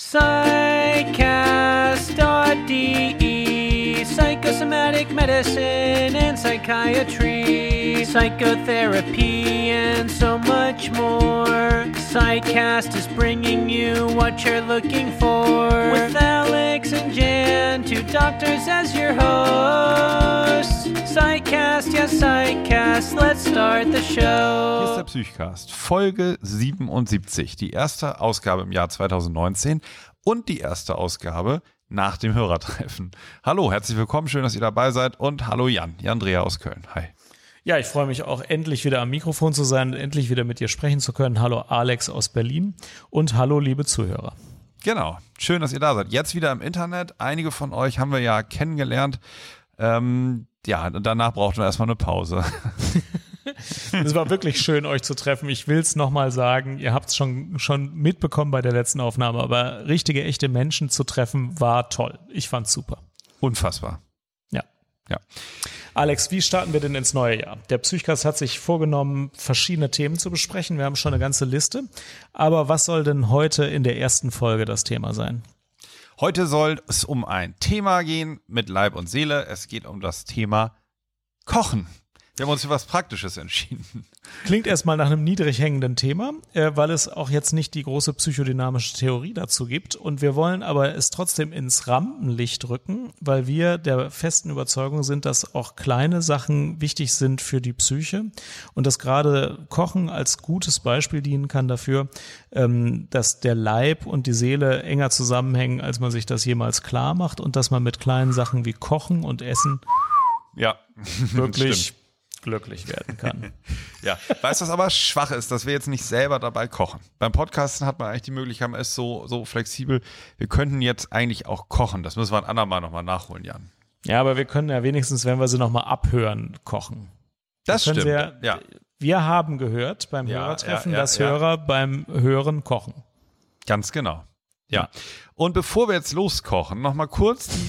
Psychcast.de Psychosomatic medicine and psychiatry, psychotherapy, and so much more. Psychcast is bringing you what you're looking for. With Alex and Jan, two doctors as your hosts. Psychcast, yes, Psychcast, let's start the Hier ist show. der Psychcast, Folge 77, die erste Ausgabe im Jahr 2019 und die erste Ausgabe nach dem Hörertreffen. Hallo, herzlich willkommen, schön, dass ihr dabei seid und hallo Jan, Jan Dreher aus Köln. Hi. Ja, ich freue mich auch endlich wieder am Mikrofon zu sein und endlich wieder mit dir sprechen zu können. Hallo Alex aus Berlin und hallo liebe Zuhörer. Genau, schön, dass ihr da seid. Jetzt wieder im Internet. Einige von euch haben wir ja kennengelernt. Ähm, ja, und danach brauchten wir erstmal eine Pause. Es war wirklich schön, euch zu treffen. Ich will es nochmal sagen, ihr habt es schon, schon mitbekommen bei der letzten Aufnahme, aber richtige, echte Menschen zu treffen war toll. Ich fand's super. Unfassbar. Ja. Ja. Alex, wie starten wir denn ins neue Jahr? Der Psychcast hat sich vorgenommen, verschiedene Themen zu besprechen. Wir haben schon eine ganze Liste. Aber was soll denn heute in der ersten Folge das Thema sein? Heute soll es um ein Thema gehen mit Leib und Seele. Es geht um das Thema Kochen. Wir haben uns für was Praktisches entschieden. Klingt erstmal nach einem niedrig hängenden Thema, äh, weil es auch jetzt nicht die große psychodynamische Theorie dazu gibt. Und wir wollen aber es trotzdem ins Rampenlicht rücken, weil wir der festen Überzeugung sind, dass auch kleine Sachen wichtig sind für die Psyche und dass gerade Kochen als gutes Beispiel dienen kann dafür, ähm, dass der Leib und die Seele enger zusammenhängen, als man sich das jemals klar macht und dass man mit kleinen Sachen wie Kochen und Essen Ja, wirklich. Glücklich werden kann. Ja, weißt du, was aber schwach ist, dass wir jetzt nicht selber dabei kochen. Beim Podcasten hat man eigentlich die Möglichkeit, man ist so, so flexibel. Wir könnten jetzt eigentlich auch kochen. Das müssen wir ein andermal nochmal nachholen, Jan. Ja, aber wir können ja wenigstens, wenn wir sie nochmal abhören, kochen. Das stimmt. Sie ja, Wir haben gehört beim Ja, Hörertreffen, ja, dass. Hörer beim Hören kochen. ganz genau. Ja. Und bevor wir jetzt loskochen, nochmal kurz die,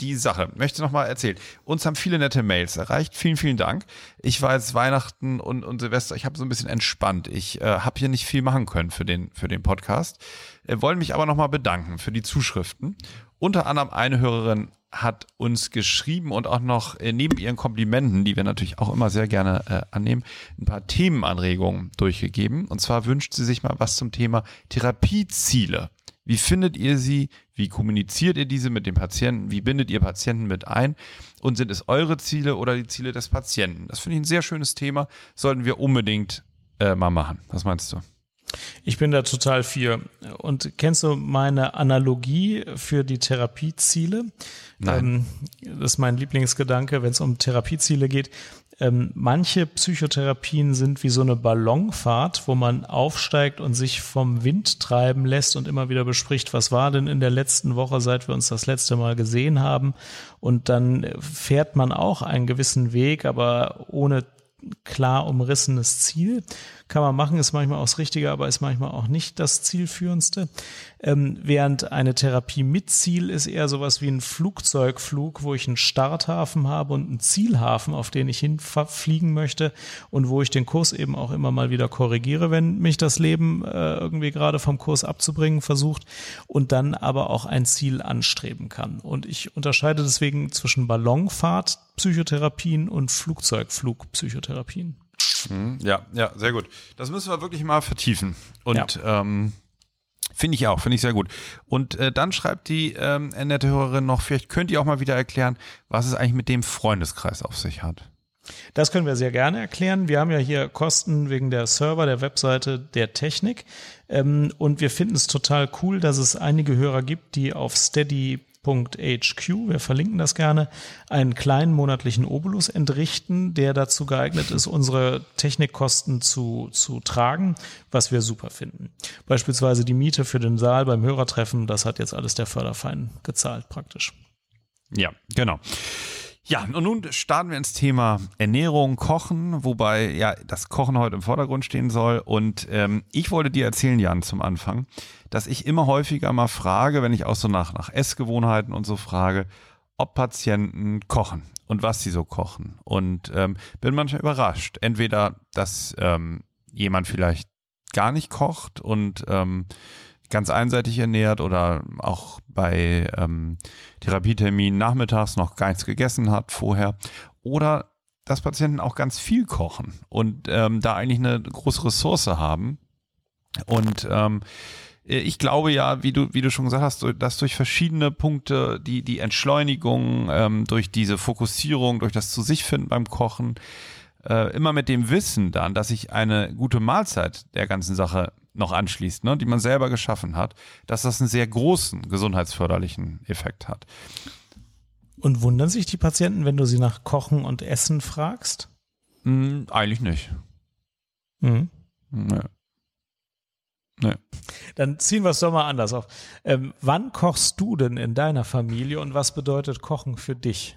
die Sache. Möchte nochmal erzählen. Uns haben viele nette Mails erreicht. Vielen, vielen Dank. Ich war jetzt Weihnachten und, und Silvester, ich habe so ein bisschen entspannt. Ich äh, habe hier nicht viel machen können für den, für den Podcast. Äh, wollen mich aber nochmal bedanken für die Zuschriften. Unter anderem eine Hörerin hat uns geschrieben und auch noch äh, neben ihren Komplimenten, die wir natürlich auch immer sehr gerne äh, annehmen, ein paar Themenanregungen durchgegeben. Und zwar wünscht sie sich mal was zum Thema Therapieziele. Wie findet ihr sie? Wie kommuniziert ihr diese mit dem Patienten? Wie bindet ihr Patienten mit ein? Und sind es eure Ziele oder die Ziele des Patienten? Das finde ich ein sehr schönes Thema. Sollten wir unbedingt äh, mal machen. Was meinst du? Ich bin da total für. Und kennst du meine Analogie für die Therapieziele? Nein. Ähm, das ist mein Lieblingsgedanke, wenn es um Therapieziele geht. Ähm, manche Psychotherapien sind wie so eine Ballonfahrt, wo man aufsteigt und sich vom Wind treiben lässt und immer wieder bespricht, was war denn in der letzten Woche, seit wir uns das letzte Mal gesehen haben. Und dann fährt man auch einen gewissen Weg, aber ohne klar umrissenes Ziel. Kann man machen, ist manchmal auch das Richtige, aber ist manchmal auch nicht das Zielführendste. Ähm, während eine Therapie mit Ziel ist eher sowas wie ein Flugzeugflug, wo ich einen Starthafen habe und einen Zielhafen, auf den ich hinfliegen möchte und wo ich den Kurs eben auch immer mal wieder korrigiere, wenn mich das Leben äh, irgendwie gerade vom Kurs abzubringen versucht und dann aber auch ein Ziel anstreben kann. Und ich unterscheide deswegen zwischen Ballonfahrt, Psychotherapien und Flugzeugflug-Psychotherapien. Ja, ja, sehr gut. Das müssen wir wirklich mal vertiefen. Und ähm, finde ich auch, finde ich sehr gut. Und äh, dann schreibt die ähm, nette Hörerin noch, vielleicht könnt ihr auch mal wieder erklären, was es eigentlich mit dem Freundeskreis auf sich hat. Das können wir sehr gerne erklären. Wir haben ja hier Kosten wegen der Server, der Webseite, der Technik. Ähm, und wir finden es total cool, dass es einige Hörer gibt, die auf steady HQ, wir verlinken das gerne, einen kleinen monatlichen Obolus entrichten, der dazu geeignet ist, unsere Technikkosten zu, zu tragen, was wir super finden. Beispielsweise die Miete für den Saal beim Hörertreffen, das hat jetzt alles der Förderverein gezahlt praktisch. Ja, genau. Ja, und nun starten wir ins Thema Ernährung, Kochen, wobei ja das Kochen heute im Vordergrund stehen soll. Und ähm, ich wollte dir erzählen, Jan, zum Anfang, dass ich immer häufiger mal frage, wenn ich auch so nach, nach Essgewohnheiten und so frage, ob Patienten kochen und was sie so kochen. Und ähm, bin manchmal überrascht. Entweder, dass ähm, jemand vielleicht gar nicht kocht und ähm, ganz einseitig ernährt oder auch bei ähm, Therapietermin nachmittags noch gar nichts gegessen hat vorher. Oder dass Patienten auch ganz viel kochen und ähm, da eigentlich eine große Ressource haben. Und ähm, ich glaube ja, wie du, wie du schon gesagt hast, dass durch verschiedene Punkte, die, die Entschleunigung, ähm, durch diese Fokussierung, durch das zu sich finden beim Kochen, äh, immer mit dem Wissen dann, dass sich eine gute Mahlzeit der ganzen Sache noch anschließt, ne, die man selber geschaffen hat, dass das einen sehr großen gesundheitsförderlichen Effekt hat. Und wundern sich die Patienten, wenn du sie nach Kochen und Essen fragst? Hm, eigentlich nicht. Mhm. Nee. Nee. Dann ziehen wir es doch mal anders auf. Ähm, wann kochst du denn in deiner Familie und was bedeutet Kochen für dich?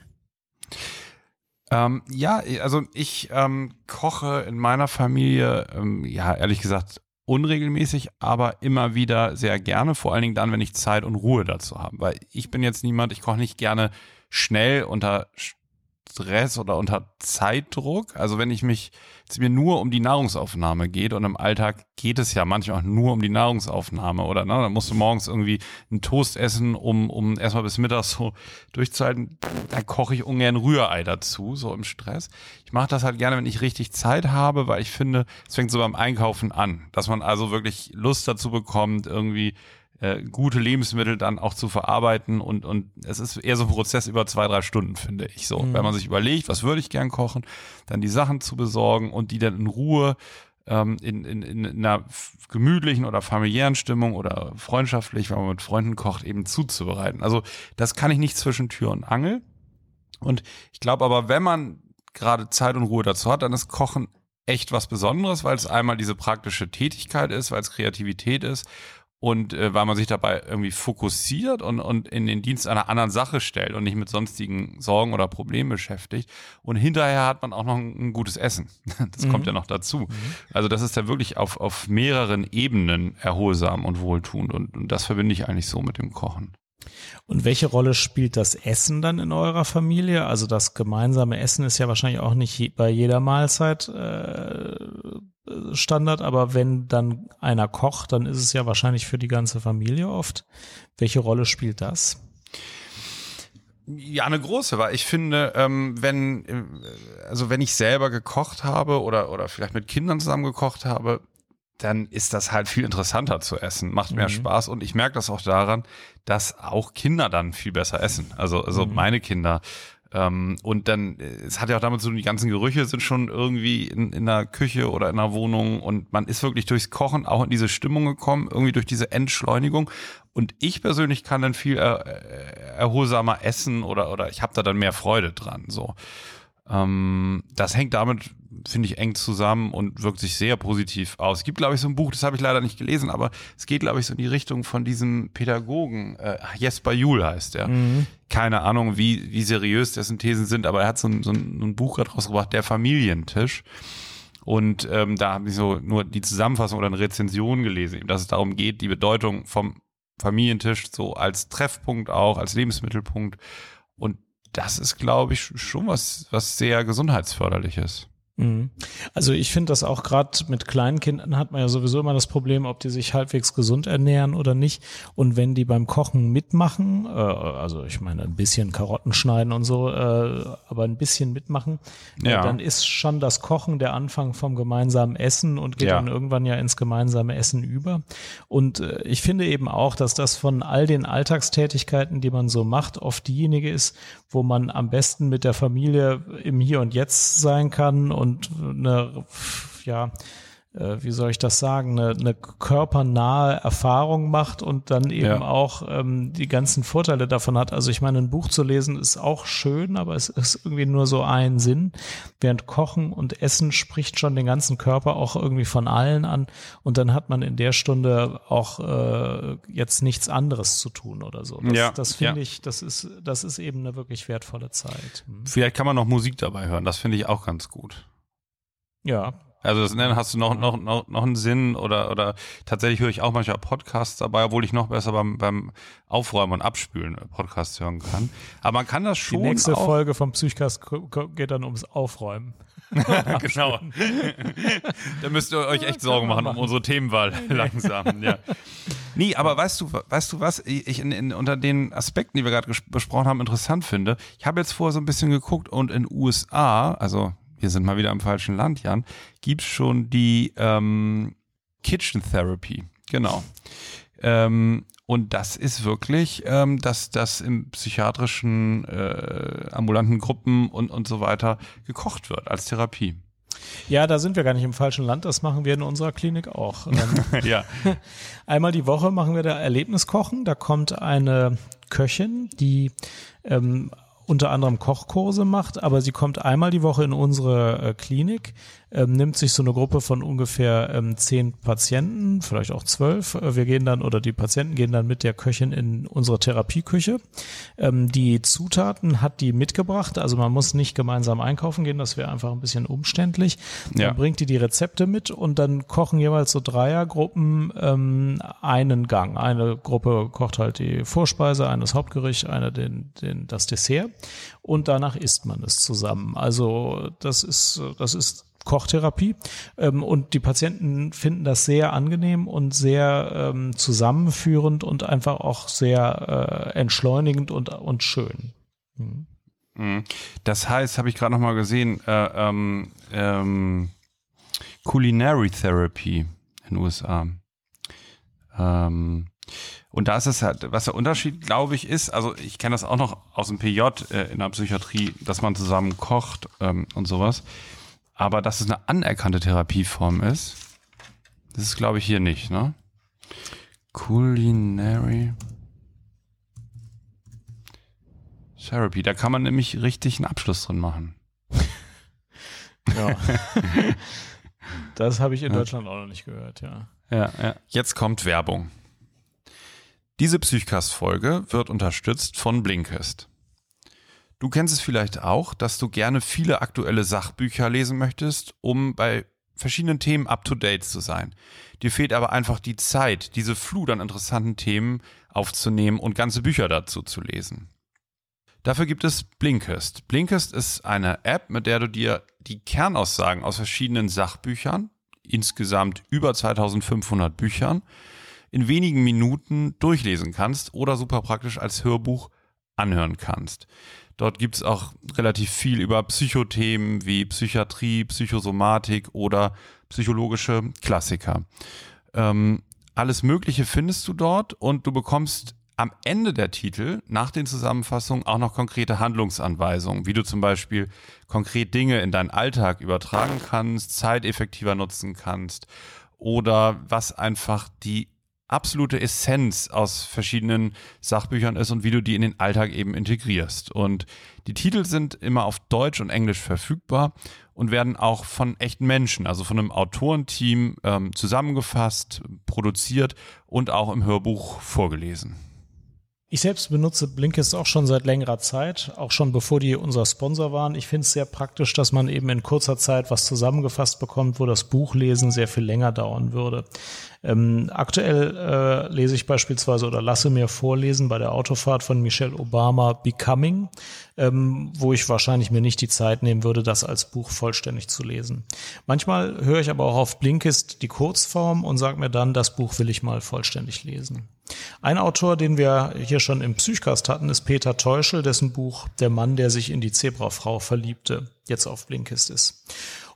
Ähm, ja, also ich ähm, koche in meiner Familie, ähm, ja, ehrlich gesagt, unregelmäßig, aber immer wieder sehr gerne, vor allen Dingen dann, wenn ich Zeit und Ruhe dazu habe. Weil ich bin jetzt niemand, ich koche nicht gerne schnell unter Stress oder unter Zeitdruck. Also wenn ich mich es mir nur um die Nahrungsaufnahme geht und im Alltag geht es ja manchmal auch nur um die Nahrungsaufnahme oder ne, dann musst du morgens irgendwie einen Toast essen, um, um erstmal bis mittags so durchzuhalten, dann koche ich ungern Rührei dazu, so im Stress. Ich mache das halt gerne, wenn ich richtig Zeit habe, weil ich finde, es fängt so beim Einkaufen an, dass man also wirklich Lust dazu bekommt, irgendwie äh, gute Lebensmittel dann auch zu verarbeiten und, und es ist eher so ein Prozess über zwei, drei Stunden, finde ich so. Mhm. Wenn man sich überlegt, was würde ich gern kochen, dann die Sachen zu besorgen und die dann in Ruhe ähm, in, in, in einer gemütlichen oder familiären Stimmung oder freundschaftlich, wenn man mit Freunden kocht, eben zuzubereiten. Also das kann ich nicht zwischen Tür und Angel. Und ich glaube aber, wenn man gerade Zeit und Ruhe dazu hat, dann ist Kochen echt was Besonderes, weil es einmal diese praktische Tätigkeit ist, weil es Kreativität ist und äh, weil man sich dabei irgendwie fokussiert und, und in den Dienst einer anderen Sache stellt und nicht mit sonstigen Sorgen oder Problemen beschäftigt. Und hinterher hat man auch noch ein, ein gutes Essen. Das mhm. kommt ja noch dazu. Mhm. Also das ist ja wirklich auf, auf mehreren Ebenen erholsam und wohltuend und, und das verbinde ich eigentlich so mit dem Kochen. Und welche Rolle spielt das Essen dann in eurer Familie? Also das gemeinsame Essen ist ja wahrscheinlich auch nicht bei jeder Mahlzeit äh, Standard, aber wenn dann einer kocht, dann ist es ja wahrscheinlich für die ganze Familie oft. Welche Rolle spielt das? Ja, eine große, weil ich finde, ähm, wenn, äh, also wenn ich selber gekocht habe oder, oder vielleicht mit Kindern zusammen gekocht habe, dann ist das halt viel interessanter zu essen, macht mehr mhm. Spaß und ich merke das auch daran, dass auch Kinder dann viel besser essen. Also, also mhm. meine Kinder ähm, und dann, äh, es hat ja auch damit so, die ganzen Gerüche sind schon irgendwie in, in der Küche oder in der Wohnung und man ist wirklich durchs Kochen auch in diese Stimmung gekommen, irgendwie durch diese Entschleunigung. Und ich persönlich kann dann viel er, äh, erholsamer essen oder, oder ich habe da dann mehr Freude dran. So. Ähm, das hängt damit, finde ich, eng zusammen und wirkt sich sehr positiv aus. Es gibt, glaube ich, so ein Buch, das habe ich leider nicht gelesen, aber es geht, glaube ich, so in die Richtung von diesem Pädagogen, äh, Jesper Juhl heißt der. Mhm. Keine Ahnung, wie, wie seriös dessen Thesen sind, aber er hat so ein, so ein, so ein Buch gerade rausgebracht, Der Familientisch. Und ähm, da habe ich so nur die Zusammenfassung oder eine Rezension gelesen, dass es darum geht, die Bedeutung vom Familientisch so als Treffpunkt auch, als Lebensmittelpunkt. Und das ist, glaube ich, schon was, was sehr gesundheitsförderliches. Mhm. Also ich finde das auch gerade mit kleinen Kindern hat man ja sowieso immer das Problem, ob die sich halbwegs gesund ernähren oder nicht. Und wenn die beim Kochen mitmachen, äh, also ich meine ein bisschen Karotten schneiden und so, äh, aber ein bisschen mitmachen, äh, ja. dann ist schon das Kochen der Anfang vom gemeinsamen Essen und geht ja. dann irgendwann ja ins gemeinsame Essen über. Und äh, ich finde eben auch, dass das von all den Alltagstätigkeiten, die man so macht, oft diejenige ist, wo man am besten mit der Familie im Hier und Jetzt sein kann und eine, ja, äh, wie soll ich das sagen, eine, eine körpernahe Erfahrung macht und dann eben ja. auch ähm, die ganzen Vorteile davon hat. Also ich meine, ein Buch zu lesen ist auch schön, aber es ist irgendwie nur so ein Sinn. Während Kochen und Essen spricht schon den ganzen Körper auch irgendwie von allen an und dann hat man in der Stunde auch äh, jetzt nichts anderes zu tun oder so. Das, ja, das finde ja. ich, das ist, das ist eben eine wirklich wertvolle Zeit. Hm. Vielleicht kann man noch Musik dabei hören, das finde ich auch ganz gut. Ja. Also das, dann hast du noch, noch, noch, noch einen Sinn oder, oder tatsächlich höre ich auch manchmal Podcasts dabei, obwohl ich noch besser beim, beim Aufräumen und Abspülen Podcasts hören kann. Aber man kann das schon. Die nächste Folge vom Psychcast geht dann ums Aufräumen. genau. da müsst ihr euch echt Sorgen machen um unsere Themenwahl langsam. Ja. Nee, aber weißt du, weißt du was ich in, in, unter den Aspekten, die wir gerade besprochen haben, interessant finde? Ich habe jetzt vorher so ein bisschen geguckt und in USA, also wir sind mal wieder im falschen Land, Jan, gibt's schon die ähm, Kitchen Therapy. Genau. Ähm, und das ist wirklich, ähm, dass das im psychiatrischen äh, ambulanten Gruppen und, und so weiter gekocht wird als Therapie. Ja, da sind wir gar nicht im falschen Land. Das machen wir in unserer Klinik auch. Ähm, ja. Einmal die Woche machen wir da Erlebniskochen. Da kommt eine Köchin, die ähm, unter anderem Kochkurse macht, aber sie kommt einmal die Woche in unsere äh, Klinik, ähm, nimmt sich so eine Gruppe von ungefähr ähm, zehn Patienten, vielleicht auch zwölf. Äh, wir gehen dann oder die Patienten gehen dann mit der Köchin in unsere Therapieküche. Ähm, die Zutaten hat die mitgebracht, also man muss nicht gemeinsam einkaufen gehen, das wäre einfach ein bisschen umständlich. Ja. Dann bringt die die Rezepte mit und dann kochen jeweils so Dreiergruppen ähm, einen Gang. Eine Gruppe kocht halt die Vorspeise, eine das Hauptgericht, eine den, den, das Dessert und danach isst man es zusammen. Also das ist, das ist Kochtherapie. Ähm, und die Patienten finden das sehr angenehm und sehr ähm, zusammenführend und einfach auch sehr äh, entschleunigend und, und schön. Mhm. mhm. Das heißt, habe ich gerade noch mal gesehen, äh, ähm, ähm, Culinary Therapy in den USA. Ähm, und da ist es halt, was der Unterschied, glaube ich, ist, also ich kenne das auch noch aus dem PJ äh, in der Psychiatrie, dass man zusammen kocht ähm, und sowas. Aber dass es eine anerkannte Therapieform ist, das ist, glaube ich, hier nicht, ne? Culinary Therapy. Da kann man nämlich richtig einen Abschluss drin machen. Ja. das habe ich in Deutschland auch noch nicht gehört, ja. Ja, ja. Jetzt kommt Werbung. Diese Psychcast-Folge wird unterstützt von Blinkist. Du kennst es vielleicht auch, dass du gerne viele aktuelle Sachbücher lesen möchtest, um bei verschiedenen Themen up-to-date zu sein. Dir fehlt aber einfach die Zeit, diese Flut an interessanten Themen aufzunehmen und ganze Bücher dazu zu lesen. Dafür gibt es Blinkist. Blinkist ist eine App, mit der du dir die Kernaussagen aus verschiedenen Sachbüchern, insgesamt über 2500 Büchern, in wenigen Minuten durchlesen kannst oder super praktisch als Hörbuch anhören kannst. Dort gibt es auch relativ viel über Psychothemen wie Psychiatrie, Psychosomatik oder psychologische Klassiker. Ähm, alles Mögliche findest du dort und du bekommst am Ende der Titel, nach den Zusammenfassungen, auch noch konkrete Handlungsanweisungen, wie du zum Beispiel konkret Dinge in deinen Alltag übertragen kannst, Zeit effektiver nutzen kannst oder was einfach die absolute Essenz aus verschiedenen Sachbüchern ist und wie du die in den Alltag eben integrierst. Und die Titel sind immer auf Deutsch und Englisch verfügbar und werden auch von echten Menschen, also von einem Autorenteam ähm, zusammengefasst, produziert und auch im Hörbuch vorgelesen. Ich selbst benutze Blinkist auch schon seit längerer Zeit, auch schon bevor die unser Sponsor waren. Ich finde es sehr praktisch, dass man eben in kurzer Zeit was zusammengefasst bekommt, wo das Buchlesen sehr viel länger dauern würde. Ähm, aktuell äh, lese ich beispielsweise oder lasse mir vorlesen bei der Autofahrt von Michelle Obama Becoming, ähm, wo ich wahrscheinlich mir nicht die Zeit nehmen würde, das als Buch vollständig zu lesen. Manchmal höre ich aber auch auf Blinkist die Kurzform und sage mir dann, das Buch will ich mal vollständig lesen. Ein Autor, den wir hier schon im Psychcast hatten, ist Peter Teuschel, dessen Buch Der Mann, der sich in die Zebrafrau verliebte, jetzt auf Blinkist ist.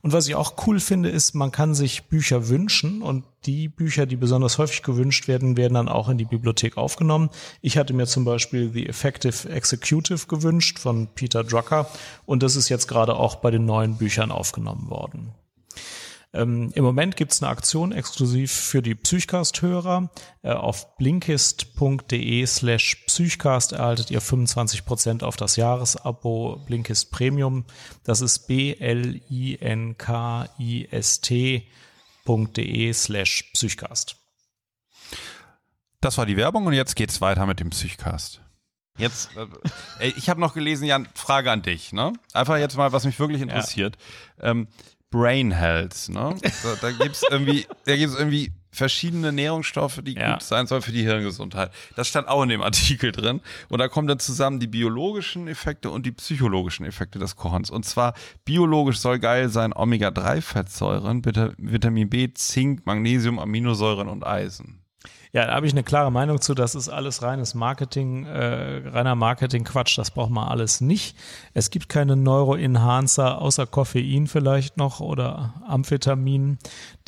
Und was ich auch cool finde, ist, man kann sich Bücher wünschen und die Bücher, die besonders häufig gewünscht werden, werden dann auch in die Bibliothek aufgenommen. Ich hatte mir zum Beispiel The Effective Executive gewünscht von Peter Drucker und das ist jetzt gerade auch bei den neuen Büchern aufgenommen worden. Ähm, Im Moment gibt es eine Aktion exklusiv für die Psychcast-Hörer. Äh, auf blinkist.de slash Psychcast erhaltet ihr 25% auf das Jahresabo Blinkist Premium. Das ist b-l-i-n-k-i-s-t.de slash Psychcast. Das war die Werbung und jetzt geht's weiter mit dem Psychcast. Jetzt, äh, ich habe noch gelesen, Jan, Frage an dich, ne? Einfach jetzt mal, was mich wirklich interessiert. Ja. Ähm, Brain Health, ne? Da, da gibt's irgendwie, da gibt's irgendwie verschiedene Nährungsstoffe, die Ja. gut sein sollen für die Hirngesundheit. Das stand auch in dem Artikel drin. Und da kommen dann zusammen die biologischen Effekte und die psychologischen Effekte des Kochens. Und zwar biologisch soll geil sein Omega-3-Fettsäuren, Vita- Vitamin B, Zink, Magnesium, Aminosäuren und Eisen. Ja, da habe ich eine klare Meinung zu. Das ist alles reines Marketing, äh, reiner Marketing-Quatsch. Das braucht man alles nicht. Es gibt keine Neuroenhancer außer Koffein vielleicht noch oder Amphetamin.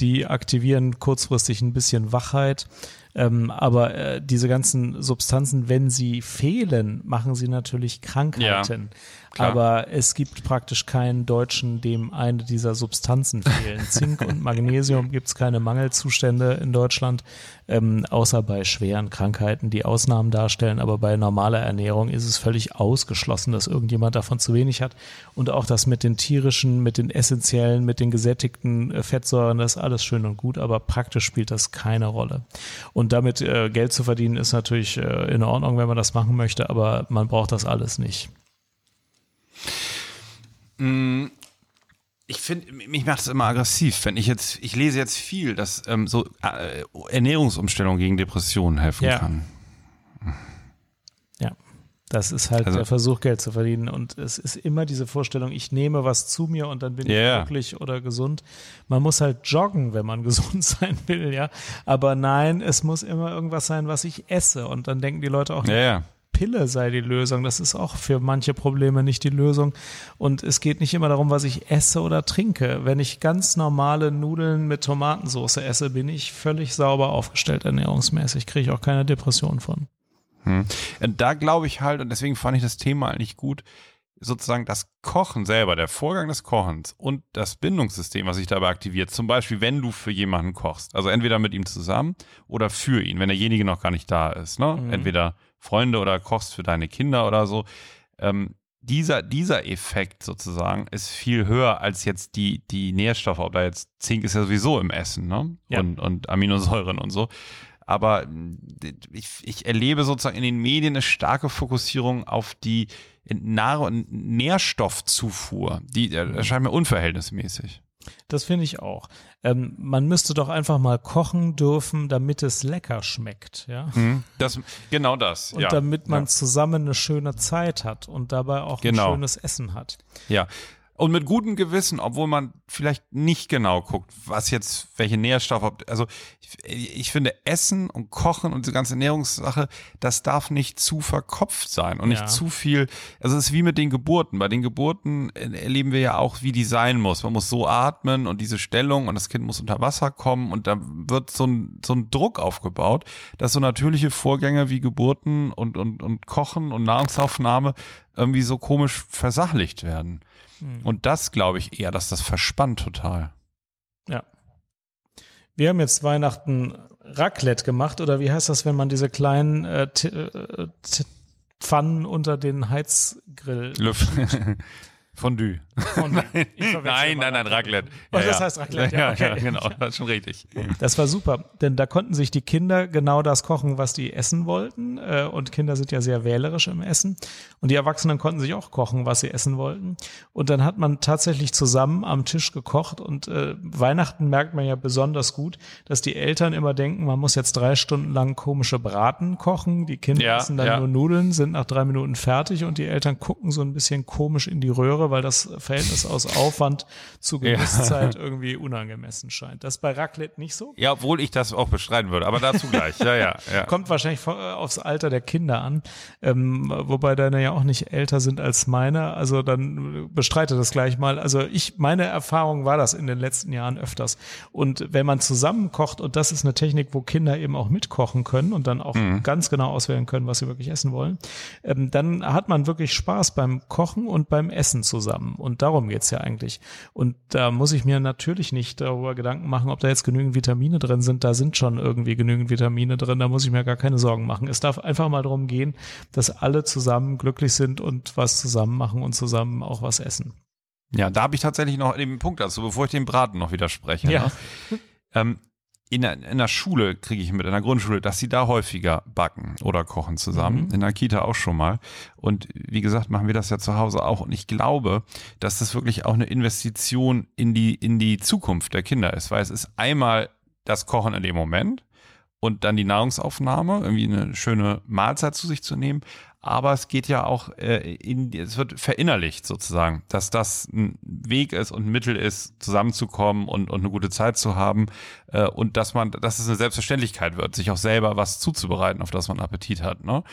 Die aktivieren kurzfristig ein bisschen Wachheit. Ähm, aber äh, diese ganzen Substanzen, wenn sie fehlen, machen sie natürlich Krankheiten. Klar. aber es gibt praktisch keinen Deutschen, dem eine dieser Substanzen fehlen. Zink und Magnesium gibt es keine Mangelzustände in Deutschland, ähm, außer bei schweren Krankheiten, die Ausnahmen darstellen. Aber bei normaler Ernährung ist es völlig ausgeschlossen, dass irgendjemand davon zu wenig hat. Und auch das mit den tierischen, mit den essentiellen, mit den gesättigten äh, Fettsäuren, das ist alles schön und gut, aber praktisch spielt das keine Rolle. Und damit äh, Geld zu verdienen ist natürlich äh, in Ordnung, wenn man das machen möchte, aber man braucht das alles nicht. Ich finde, mich macht es immer aggressiv, wenn ich jetzt, ich lese jetzt viel, dass ähm, so äh, Ernährungsumstellung gegen Depressionen helfen Ja. kann. Ja. Das ist halt Also- der Versuch, Geld zu verdienen. Und es ist immer diese Vorstellung, ich nehme was zu mir und dann bin Ja, ich glücklich oder gesund. Man muss halt joggen, wenn man gesund sein will, ja. Aber nein, es muss immer irgendwas sein, was ich esse. Und dann denken die Leute auch, ja. Pille sei die Lösung. Das ist auch für manche Probleme nicht die Lösung. Und es geht nicht immer darum, was ich esse oder trinke. Wenn ich ganz normale Nudeln mit Tomatensauce esse, bin ich völlig sauber aufgestellt ernährungsmäßig. Kriege ich auch keine Depression von. Hm. Und Da glaube ich halt, und deswegen fand ich das Thema eigentlich gut, sozusagen das Kochen selber, der Vorgang des Kochens und das Bindungssystem, was sich dabei aktiviert. Zum Beispiel, wenn du für jemanden kochst, also entweder mit ihm zusammen oder für ihn, wenn derjenige noch gar nicht da ist. Ne? Mhm. Entweder Freunde oder kochst für deine Kinder oder so. Ähm, dieser, dieser Effekt sozusagen ist viel höher als jetzt die, die Nährstoffe, ob da jetzt Zink ist ja sowieso im Essen, ne? Ja. Und, und Aminosäuren und so. Aber ich, ich erlebe sozusagen in den Medien eine starke Fokussierung auf die Nahr- Nährstoffzufuhr. Die äh, erscheint mir unverhältnismäßig. Das finde ich auch. Ähm, man müsste doch einfach mal kochen dürfen, damit es lecker schmeckt, ja. Das, genau das. Und ja. damit man ja. zusammen eine schöne Zeit hat und dabei auch Genau. ein schönes Essen hat. Ja. Und mit gutem Gewissen, obwohl man vielleicht nicht genau guckt, was jetzt, welche Nährstoffe, also ich, ich finde Essen und Kochen und diese ganze Ernährungssache, das darf nicht zu verkopft sein und Ja. nicht zu viel, also es ist wie mit den Geburten. Bei den Geburten äh, erleben wir ja auch, wie die sein muss. Man muss so atmen und diese Stellung und das Kind muss unter Wasser kommen und da wird so ein, so ein Druck aufgebaut, dass so natürliche Vorgänge wie Geburten und, und, und Kochen und Nahrungsaufnahme irgendwie so komisch versachlicht werden. Und das glaube ich eher, dass das verspannt total. Ja. Wir haben jetzt Weihnachten Raclette gemacht oder wie heißt das, wenn man diese kleinen äh, T- äh, T- Pfannen unter den Heizgrill Lüft. Fondue. verwechsel Nein, nein, nein, Raclette. Oh, das heißt Raclette, ja, ja, okay. ja, genau, das ist schon richtig. Das war super, denn da konnten sich die Kinder genau das kochen, was die essen wollten. Äh, Und Kinder sind ja sehr wählerisch im Essen. Und die Erwachsenen konnten sich auch kochen, was sie essen wollten. Und dann hat man tatsächlich zusammen am Tisch gekocht. Und äh, Weihnachten merkt man ja besonders gut, dass die Eltern immer denken, man muss jetzt drei Stunden lang komische Braten kochen. Die Kinder Ja, essen dann ja. nur Nudeln, sind nach drei Minuten fertig und die Eltern gucken so ein bisschen komisch in die Röhre, weil das Verhältnis aus Aufwand zu Ja. Genusszeit irgendwie unangemessen scheint. Das ist bei Raclette nicht so. Ja, obwohl ich das auch bestreiten würde, aber dazu gleich. Ja, ja, ja. Kommt wahrscheinlich äh, aufs Alter der Kinder an, ähm, wobei deine ja auch nicht älter sind als meine. Also dann bestreite das gleich mal. Also ich, meine Erfahrung war das in den letzten Jahren öfters. Und wenn man zusammen kocht, und das ist eine Technik, wo Kinder eben auch mitkochen können und dann auch ganz genau auswählen können, was sie wirklich essen wollen, ähm, dann hat man wirklich Spaß beim Kochen und beim Essen zusammen. Und darum geht's ja eigentlich. Und da muss ich mir natürlich nicht darüber Gedanken machen, ob da jetzt genügend Vitamine drin sind. Da sind schon irgendwie genügend Vitamine drin. Da muss ich mir gar keine Sorgen machen. Es darf einfach mal darum gehen, dass alle zusammen glücklich sind und was zusammen machen und zusammen auch was essen. Ja, da habe ich tatsächlich noch den Punkt dazu, bevor ich dem Braten noch widerspreche. Ja. Ne? Ähm, in, der, in der Schule kriege ich mit, in der Grundschule, dass sie da häufiger backen oder kochen zusammen. Mhm. In der Kita auch schon mal. Und wie gesagt, machen wir das ja zu Hause auch. Und ich glaube, dass das wirklich auch eine Investition in die, in die Zukunft der Kinder ist, weil es ist einmal das Kochen in dem Moment und dann die Nahrungsaufnahme, irgendwie eine schöne Mahlzeit zu sich zu nehmen. Aber es geht ja auch äh, in, es wird verinnerlicht sozusagen, dass das ein Weg ist und ein Mittel ist, zusammenzukommen und, und eine gute Zeit zu haben äh, und dass man, dass es eine Selbstverständlichkeit wird, sich auch selber was zuzubereiten, auf das man Appetit hat. Ne?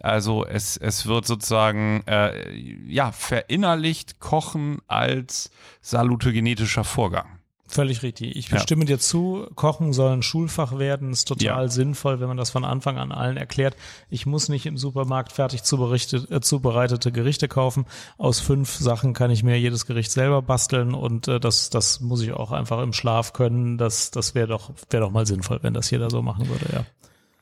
Also es, es wird sozusagen äh, ja verinnerlicht Kochen als salutogenetischer Vorgang. Völlig richtig. Ich ja. stimme dir zu, Kochen soll ein Schulfach werden. Ist total ja. sinnvoll, wenn man das von Anfang an allen erklärt. Ich muss nicht im Supermarkt fertig äh, zubereitete Gerichte kaufen. Aus fünf Sachen kann ich mir jedes Gericht selber basteln und äh, das, das muss ich auch einfach im Schlaf können. Das, das wäre doch, wäre doch mal sinnvoll, wenn das jeder so machen würde, ja.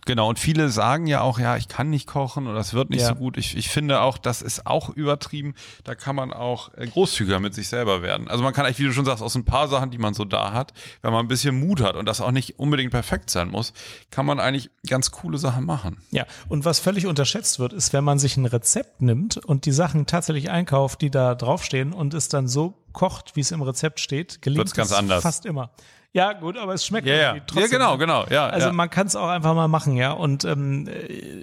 Genau, und viele sagen ja auch, ja, ich kann nicht kochen oder es wird nicht ja. so gut. Ich, ich finde auch, das ist auch übertrieben. Da kann man auch äh, großzügiger mit sich selber werden. Also man kann eigentlich, wie du schon sagst, aus ein paar Sachen, die man so da hat, wenn man ein bisschen Mut hat und das auch nicht unbedingt perfekt sein muss, kann man eigentlich ganz coole Sachen machen. Ja, und was völlig unterschätzt wird, ist, wenn man sich ein Rezept nimmt und die Sachen tatsächlich einkauft, die da draufstehen und es dann so kocht, wie es im Rezept steht, gelingt Wird's ganz es anders. fast immer. Ja, gut, aber es schmeckt ja, ja. trotzdem. Ja, genau, genau. Ja, also ja. man kann es auch einfach mal machen, ja. Und ähm,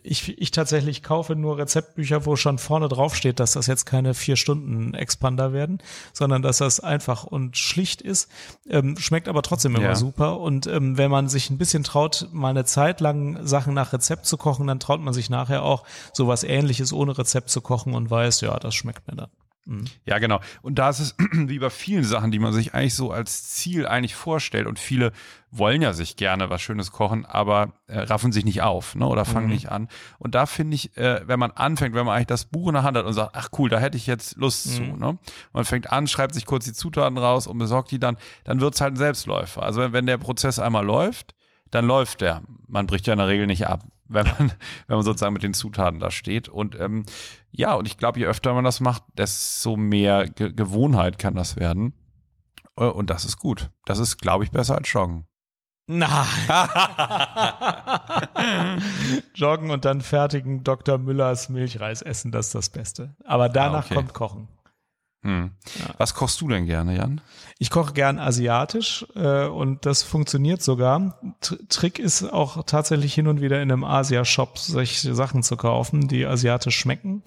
ich, ich tatsächlich kaufe nur Rezeptbücher, wo schon vorne drauf steht, dass das jetzt keine vier Stunden Expander werden, sondern dass das einfach und schlicht ist. Ähm, schmeckt aber trotzdem immer ja. super. Und ähm, wenn man sich ein bisschen traut, mal eine Zeit lang Sachen nach Rezept zu kochen, dann traut man sich nachher auch sowas ähnliches ohne Rezept zu kochen und weiß, ja, das schmeckt mir dann. Mhm. Ja, genau. Und da ist es wie bei vielen Sachen, die man sich eigentlich so als Ziel eigentlich vorstellt. Und viele wollen ja sich gerne was Schönes kochen, aber äh, raffen sich nicht auf ne? oder fangen mhm. nicht an. Und da finde ich, äh, wenn man anfängt, wenn man eigentlich das Buch in der Hand hat und sagt, ach cool, da hätte ich jetzt Lust mhm. zu. Ne? Man fängt an, schreibt sich kurz die Zutaten raus und besorgt die dann, dann wird es halt ein Selbstläufer. Also wenn, wenn der Prozess einmal läuft, dann läuft der. Man bricht ja in der Regel nicht ab wenn man, wenn man sozusagen mit den Zutaten da steht. Und ähm, ja, und ich glaube, je öfter man das macht, desto mehr Ge Gewohnheit kann das werden. Äh, und das ist gut. Das ist, glaube ich, besser als Joggen. Nein. Joggen und dann fertigen Dr. Müllers Milchreis essen, das ist das Beste. Aber danach ah, okay. kommt Kochen. Hm. Ja. Was kochst du denn gerne, Jan? Ich koche gern asiatisch äh, und das funktioniert sogar. T Trick ist auch tatsächlich hin und wieder in einem Asia-Shop solche Sachen zu kaufen, die asiatisch schmecken.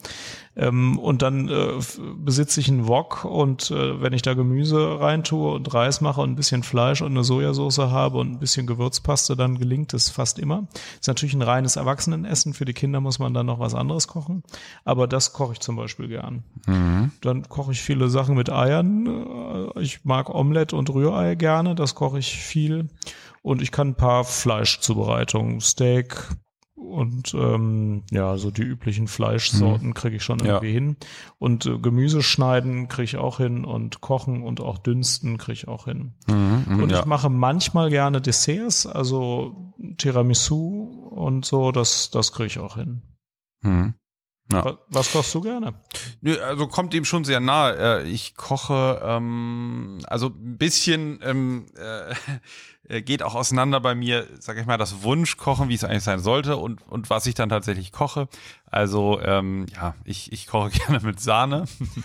Ähm, und dann äh, besitze ich einen Wok und äh, wenn ich da Gemüse reintue und Reis mache und ein bisschen Fleisch und eine Sojasauce habe und ein bisschen Gewürzpaste, dann gelingt es fast immer. Ist natürlich ein reines Erwachsenenessen. Für die Kinder muss man dann noch was anderes kochen. Aber das koche ich zum Beispiel gern. Mhm. Dann koche ich viele Sachen mit Eiern. Äh, ich mag Omelette und Rührei gerne. Das koche ich viel. Und ich kann ein paar Fleischzubereitungen, Steak, und ähm, ja, so die üblichen Fleischsorten mhm. kriege ich schon irgendwie ja. hin. Und äh, Gemüse schneiden kriege ich auch hin und kochen und auch dünsten kriege ich auch hin. Mhm, mh, und ja. ich mache manchmal gerne Desserts, also Tiramisu und so, das, das kriege ich auch hin. Mhm. Ja. Was kochst du gerne? Also kommt dem schon sehr nahe. Äh, ich koche, ähm, also ein bisschen ähm, äh, geht auch auseinander bei mir, sage ich mal, das Wunschkochen, wie es eigentlich sein sollte und, und was ich dann tatsächlich koche. Also ähm, ja, ich, ich koche gerne mit Sahne.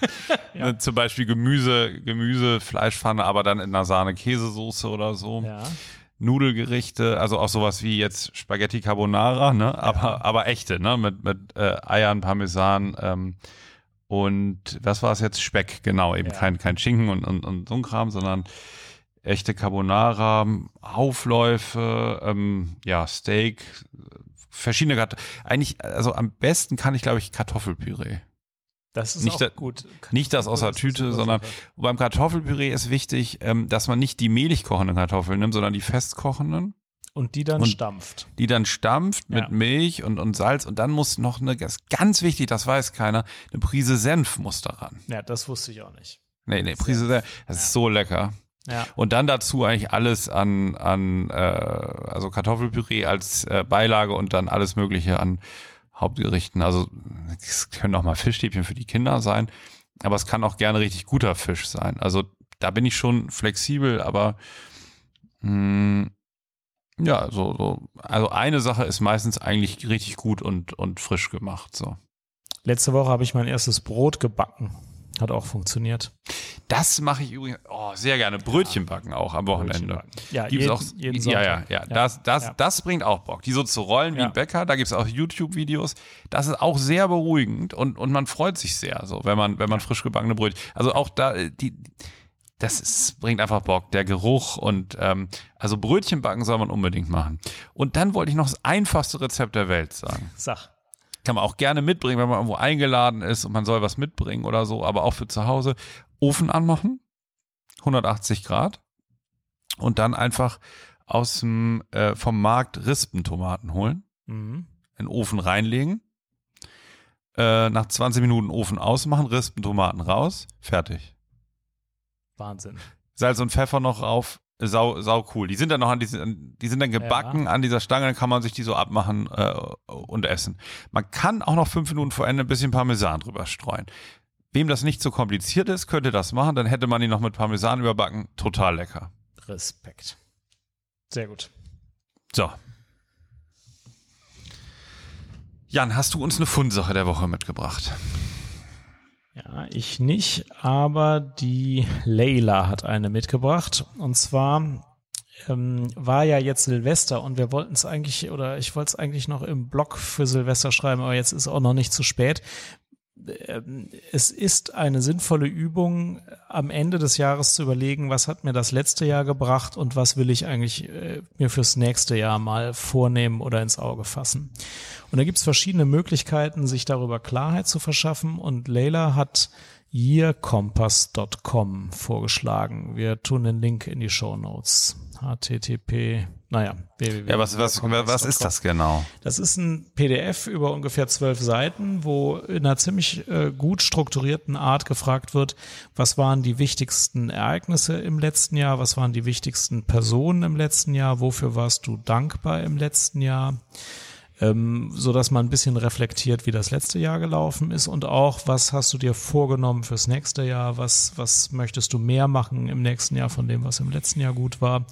ja. Zum Beispiel Gemüse, Gemüse, Fleischpfanne, aber dann in einer Sahne-Käsesoße oder so. Ja. Nudelgerichte, also auch sowas wie jetzt Spaghetti Carbonara, ne? Aber, ja. aber echte, ne? Mit, mit äh, Eiern, Parmesan ähm, und was war es jetzt? Speck, genau, eben ja. kein, kein Schinken und, und, und so ein Kram, sondern echte Carbonara, Aufläufe, ähm, ja, Steak, verschiedene Kartoffeln. Eigentlich, also am besten kann ich, glaube ich, Kartoffelpüree. Das ist nicht auch gut. Nicht das aus der Tüte, sondern beim Kartoffelpüree ist wichtig, ähm, dass man nicht die mehlig kochenden Kartoffeln nimmt, sondern die festkochenden. Und die dann und stampft. Die dann stampft mit ja. Milch und, und Salz. Und dann muss noch eine, ganz wichtig, das weiß keiner, eine Prise Senf muss daran. Ja, das wusste ich auch nicht. Nee, nee, Prise Senf, das ja. ist so lecker. Ja. Und dann dazu eigentlich alles an, an äh, also Kartoffelpüree als äh, Beilage und dann alles Mögliche an Hauptgerichten. Also es können auch mal Fischstäbchen für die Kinder sein, aber es kann auch gerne richtig guter Fisch sein. Also da bin ich schon flexibel, aber mh, hm, ja, so, so, also eine Sache ist meistens eigentlich richtig gut und, und frisch gemacht. So. Letzte Woche habe ich mein erstes Brot gebacken. Hat auch funktioniert. Das mache ich übrigens oh, sehr gerne. Brötchen backen auch am Wochenende. backen. Ja, Gibt's jeden- auch, jeden ja, ja, ja, Ja. Das, das, Ja. das bringt auch Bock. Die so zu rollen wie ein Bäcker, da gibt es auch YouTube-Videos. Das ist auch sehr beruhigend und, und man freut sich sehr, so, wenn man, wenn man frisch gebackene Brötchen. Also auch da, äh, die, das ist, bringt einfach Bock, der Geruch und ähm, also Brötchen backen soll man unbedingt machen. Und dann wollte ich noch das einfachste Rezept der Welt sagen. Sach. Kann man auch gerne mitbringen, wenn man irgendwo eingeladen ist und man soll was mitbringen oder so, aber auch für zu Hause. Ofen anmachen, 180 Grad und dann einfach aus dem, äh, vom Markt Rispentomaten holen, Mhm. in den Ofen reinlegen, äh, nach 20 Minuten Ofen ausmachen, Rispentomaten raus, fertig. Wahnsinn. Salz und Pfeffer noch rauf, sau, sau cool. Die sind dann noch an diesen, die sind dann gebacken an dieser Stange, dann kann man sich die so abmachen äh, und essen. Man kann auch noch fünf Minuten vor Ende ein bisschen Parmesan drüber streuen. Wem das nicht so kompliziert ist, könnte das machen, dann hätte man die noch mit Parmesan überbacken. Total lecker. Respekt. Sehr gut. So. Jan, hast du uns eine Fundsache der Woche mitgebracht? Ich nicht, aber die Leila hat eine mitgebracht. Und zwar ähm, war ja jetzt Silvester und wir wollten es eigentlich, oder ich wollte es eigentlich noch im Blog für Silvester schreiben, aber jetzt ist auch noch nicht zu spät. Ähm, Es ist eine sinnvolle Übung, am Ende des Jahres zu überlegen, was hat mir das letzte Jahr gebracht und was will ich eigentlich äh, mir fürs nächste Jahr mal vornehmen oder ins Auge fassen. Und da gibt es verschiedene Möglichkeiten, sich darüber Klarheit zu verschaffen. Und Leila hat yearcompass.com vorgeschlagen. Wir tun den Link in die Show Notes. http, naja, www. Ja, was, was, was ist das genau? Das ist ein PDF über ungefähr zwölf Seiten, wo in einer ziemlich äh, gut strukturierten Art gefragt wird, was waren die wichtigsten Ereignisse im letzten Jahr, was waren die wichtigsten Personen im letzten Jahr, wofür warst du dankbar im letzten Jahr, ähm, so dass man ein bisschen reflektiert, wie das letzte Jahr gelaufen ist und auch, was hast du dir vorgenommen fürs nächste Jahr, was, was möchtest du mehr machen im nächsten Jahr von dem, was im letzten Jahr gut war,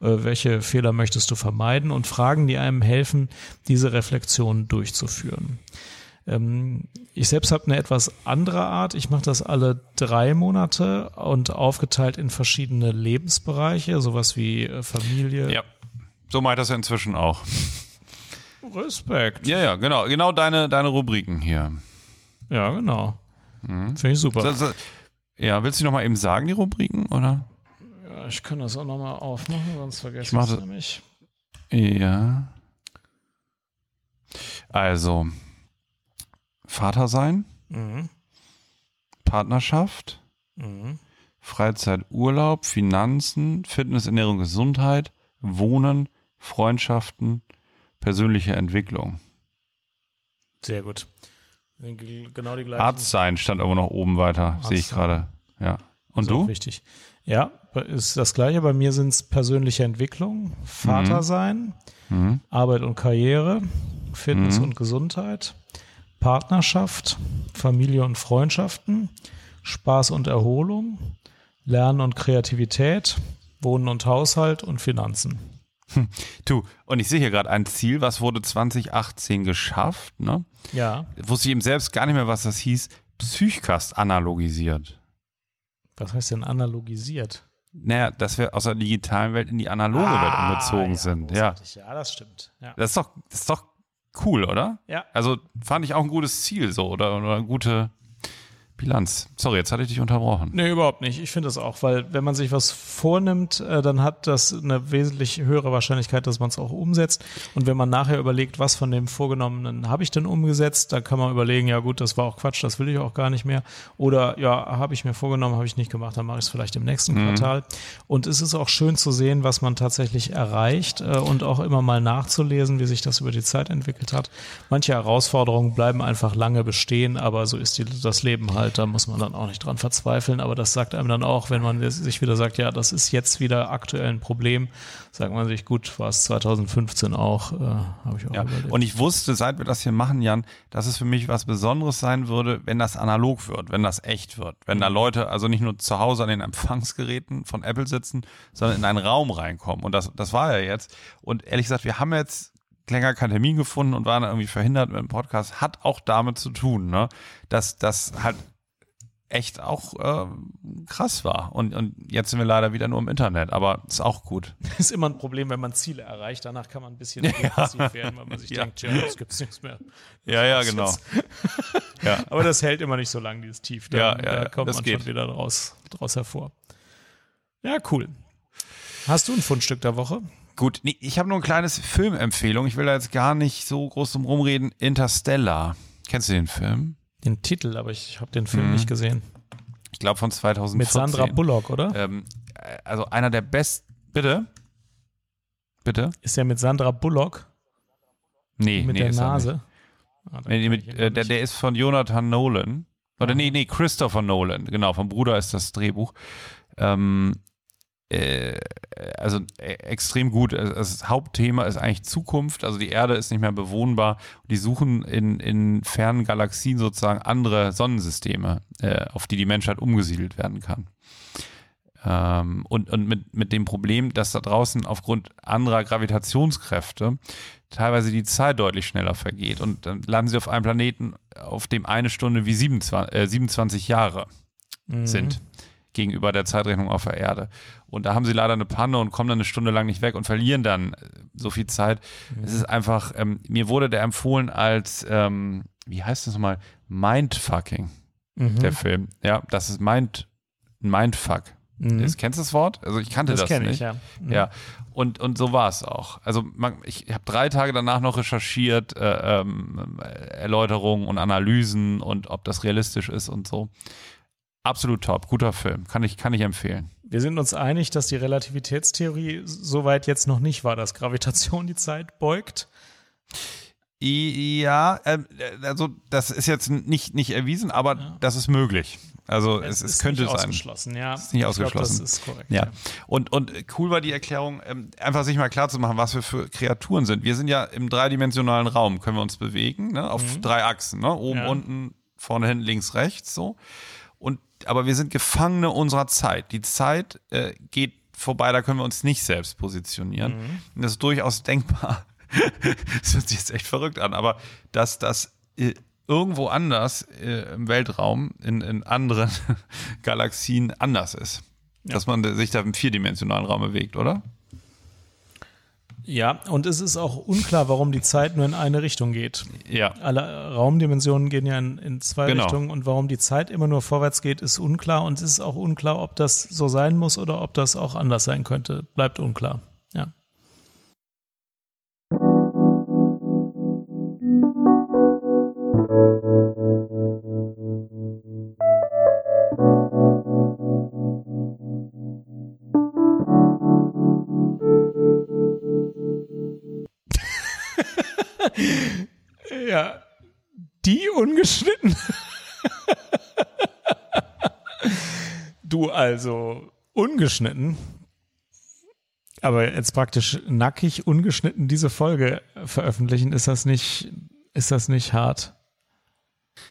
äh, welche Fehler möchtest du vermeiden und Fragen, die einem helfen, diese Reflexion durchzuführen. Ähm, ich selbst habe eine etwas andere Art. Ich mache das alle drei Monate und aufgeteilt in verschiedene Lebensbereiche, sowas wie äh, Familie. Ja. So mache ich das inzwischen auch. Respekt. Ja, ja, genau. Genau deine, deine Rubriken hier. Ja, genau. Finde ich super. So, so, ja, willst du noch mal eben sagen, die Rubriken, oder? Ja, ich kann das auch nochmal aufmachen, sonst vergesse Ich es das- nämlich. Ja. Also, Vater sein, Mhm. Partnerschaft, Mhm. Freizeit, Urlaub, Finanzen, Fitness, Ernährung, Gesundheit, Wohnen, Freundschaften, persönliche Entwicklung. Sehr gut. Genau die gleichen. Arzt sein stand aber noch oben weiter, sehe ich gerade. Ja. Und Ist auch du? Richtig. Ja, ist das gleiche. Bei mir sind es persönliche Entwicklung, Vater sein, Mhm. Arbeit und Karriere, Fitness Mhm. und Gesundheit, Partnerschaft, Familie und Freundschaften, Spaß und Erholung, Lernen und Kreativität, Wohnen und Haushalt und Finanzen. Du, und ich sehe hier gerade ein Ziel, was wurde 2018 geschafft, ne? Ja, Wusste ich eben selbst gar nicht mehr, was das hieß. Psychcast analogisiert. was heißt denn analogisiert? Naja, dass wir aus der digitalen Welt in die analoge Welt umgezogen Ah, ja, sind. Ja. Ja, das stimmt. Ja. Das ist doch, das ist doch cool, oder? Ja. Also fand ich auch ein gutes Ziel so oder, oder eine gute Bilanz. Sorry, jetzt hatte ich dich unterbrochen. Nee, überhaupt nicht. Ich finde das auch, weil wenn man sich was vornimmt, äh, dann hat das eine wesentlich höhere Wahrscheinlichkeit, dass man es auch umsetzt. Und wenn man nachher überlegt, was von dem Vorgenommenen habe ich denn umgesetzt, dann kann man überlegen, ja gut, das war auch Quatsch, das will ich auch gar nicht mehr. Oder ja, habe ich mir vorgenommen, habe ich nicht gemacht, dann mache ich es vielleicht im nächsten Quartal. Und es ist auch schön zu sehen, was man tatsächlich erreicht äh, und auch immer mal nachzulesen, wie sich das über die Zeit entwickelt hat. Manche Herausforderungen bleiben einfach lange bestehen, aber so ist die, das Leben halt. Da muss man dann auch nicht dran verzweifeln. Aber das sagt einem dann auch, wenn man sich wieder sagt, ja, das ist jetzt wieder aktuell ein Problem, sagt man sich, gut, war es 2015 auch, äh, habe ich auch Ja. überlegt. Und ich wusste, seit wir das hier machen, Jan, dass es für mich was Besonderes sein würde, wenn das analog wird, wenn das echt wird. Wenn da Leute also nicht nur zu Hause an den Empfangsgeräten von Apple sitzen, sondern in einen Raum reinkommen. Und das, das war ja jetzt. Und ehrlich gesagt, wir haben jetzt länger keinen Termin gefunden und waren irgendwie verhindert mit dem Podcast. Hat auch damit zu tun, ne? dass das halt echt auch äh, krass war. Und, und jetzt sind wir leider wieder nur im Internet, aber ist auch gut. ist immer ein Problem, wenn man Ziele erreicht. Danach kann man ein bisschen depressiv werden, weil man sich Ja. denkt, ja, jetzt gibt's nichts mehr. Ja, ja, genau. ja. Aber das hält immer nicht so lange, dieses Tief. Da, Ja, ja, da ja, kommt das man geht. schon wieder draus, draus hervor. Ja, cool. Hast du ein Fundstück der Woche? Gut, nee, ich habe nur ein kleines Filmempfehlung. Ich will da jetzt gar nicht so groß drum rumreden. Interstellar. Kennst du den Film? Den Titel, aber ich habe den Film Mhm. nicht gesehen. Ich glaube von 2014. Mit Sandra Bullock, oder? Ähm, äh, also einer der besten. Bitte? Bitte? Ist der mit Sandra Bullock? Nee, mit nee, der er Nase? Ah, Nee, mit, äh, der, der ist von Jonathan Nolan. Oder nee, nee, Christopher Nolan. Genau, vom Bruder ist das Drehbuch. Ähm, äh, also äh, extrem gut. Also Das Hauptthema ist eigentlich Zukunft. Also die Erde ist nicht mehr bewohnbar. Die suchen in, in fernen Galaxien sozusagen andere Sonnensysteme, äh, auf die die Menschheit umgesiedelt werden kann. Ähm, und und mit, mit dem Problem, dass da draußen aufgrund anderer Gravitationskräfte teilweise die Zeit deutlich schneller vergeht. Und dann landen sie auf einem Planeten, auf dem eine Stunde wie 27, äh, 27 Jahre Mhm. sind gegenüber der Zeitrechnung auf der Erde. Und da haben sie leider eine Panne und kommen dann eine Stunde lang nicht weg und verlieren dann äh, so viel Zeit. Es ist einfach, ähm, mir wurde der empfohlen als, ähm, wie heißt das nochmal? Mindfucking, Mhm. der Film. Ja, das ist Mind, Mindfuck. Mhm. Das, kennst du das Wort? Also ich kannte das, das kenne nicht. ich, ja. Mhm. Ja, und, und so war es auch. Also man, ich habe drei Tage danach noch recherchiert, äh, ähm, Erläuterungen und Analysen und ob das realistisch ist und so. Absolut top, guter Film, kann ich, kann ich empfehlen. Wir sind uns einig, dass die Relativitätstheorie soweit jetzt noch nicht war, dass Gravitation die Zeit beugt. Ja, ähm, also das ist jetzt nicht, nicht erwiesen, aber das ist möglich. Also es, es, ist könnte nicht sein. ausgeschlossen, ja. ist nicht Ich glaub, ausgeschlossen. das ist korrekt. Ja. Und, und cool war die Erklärung, ähm, einfach sich mal klar zu machen, was wir für Kreaturen sind. Wir sind ja im dreidimensionalen Raum, können wir uns bewegen, ne? auf drei Achsen, ne? oben, Mhm. Ja. unten, vorne, hinten, links, rechts, so. Aber wir sind Gefangene unserer Zeit. Die Zeit äh, geht vorbei, da können wir uns nicht selbst positionieren. Mhm. Und das ist durchaus denkbar. das hört sich jetzt echt verrückt an, aber dass das äh, irgendwo anders äh, im Weltraum, in, in anderen Galaxien anders ist. Dass man sich da im vierdimensionalen Raum bewegt, oder? Ja, und es ist auch unklar, warum die Zeit nur in eine Richtung geht. Ja. Alle Raumdimensionen gehen ja in, in zwei Genau. Richtungen und warum die Zeit immer nur vorwärts geht, ist unklar und es ist auch unklar, ob das so sein muss oder ob das auch anders sein könnte. Bleibt unklar. Ja. ja. Die ungeschnitten. du also ungeschnitten. Aber jetzt praktisch nackig ungeschnitten diese Folge veröffentlichen, ist das nicht, ist das nicht hart?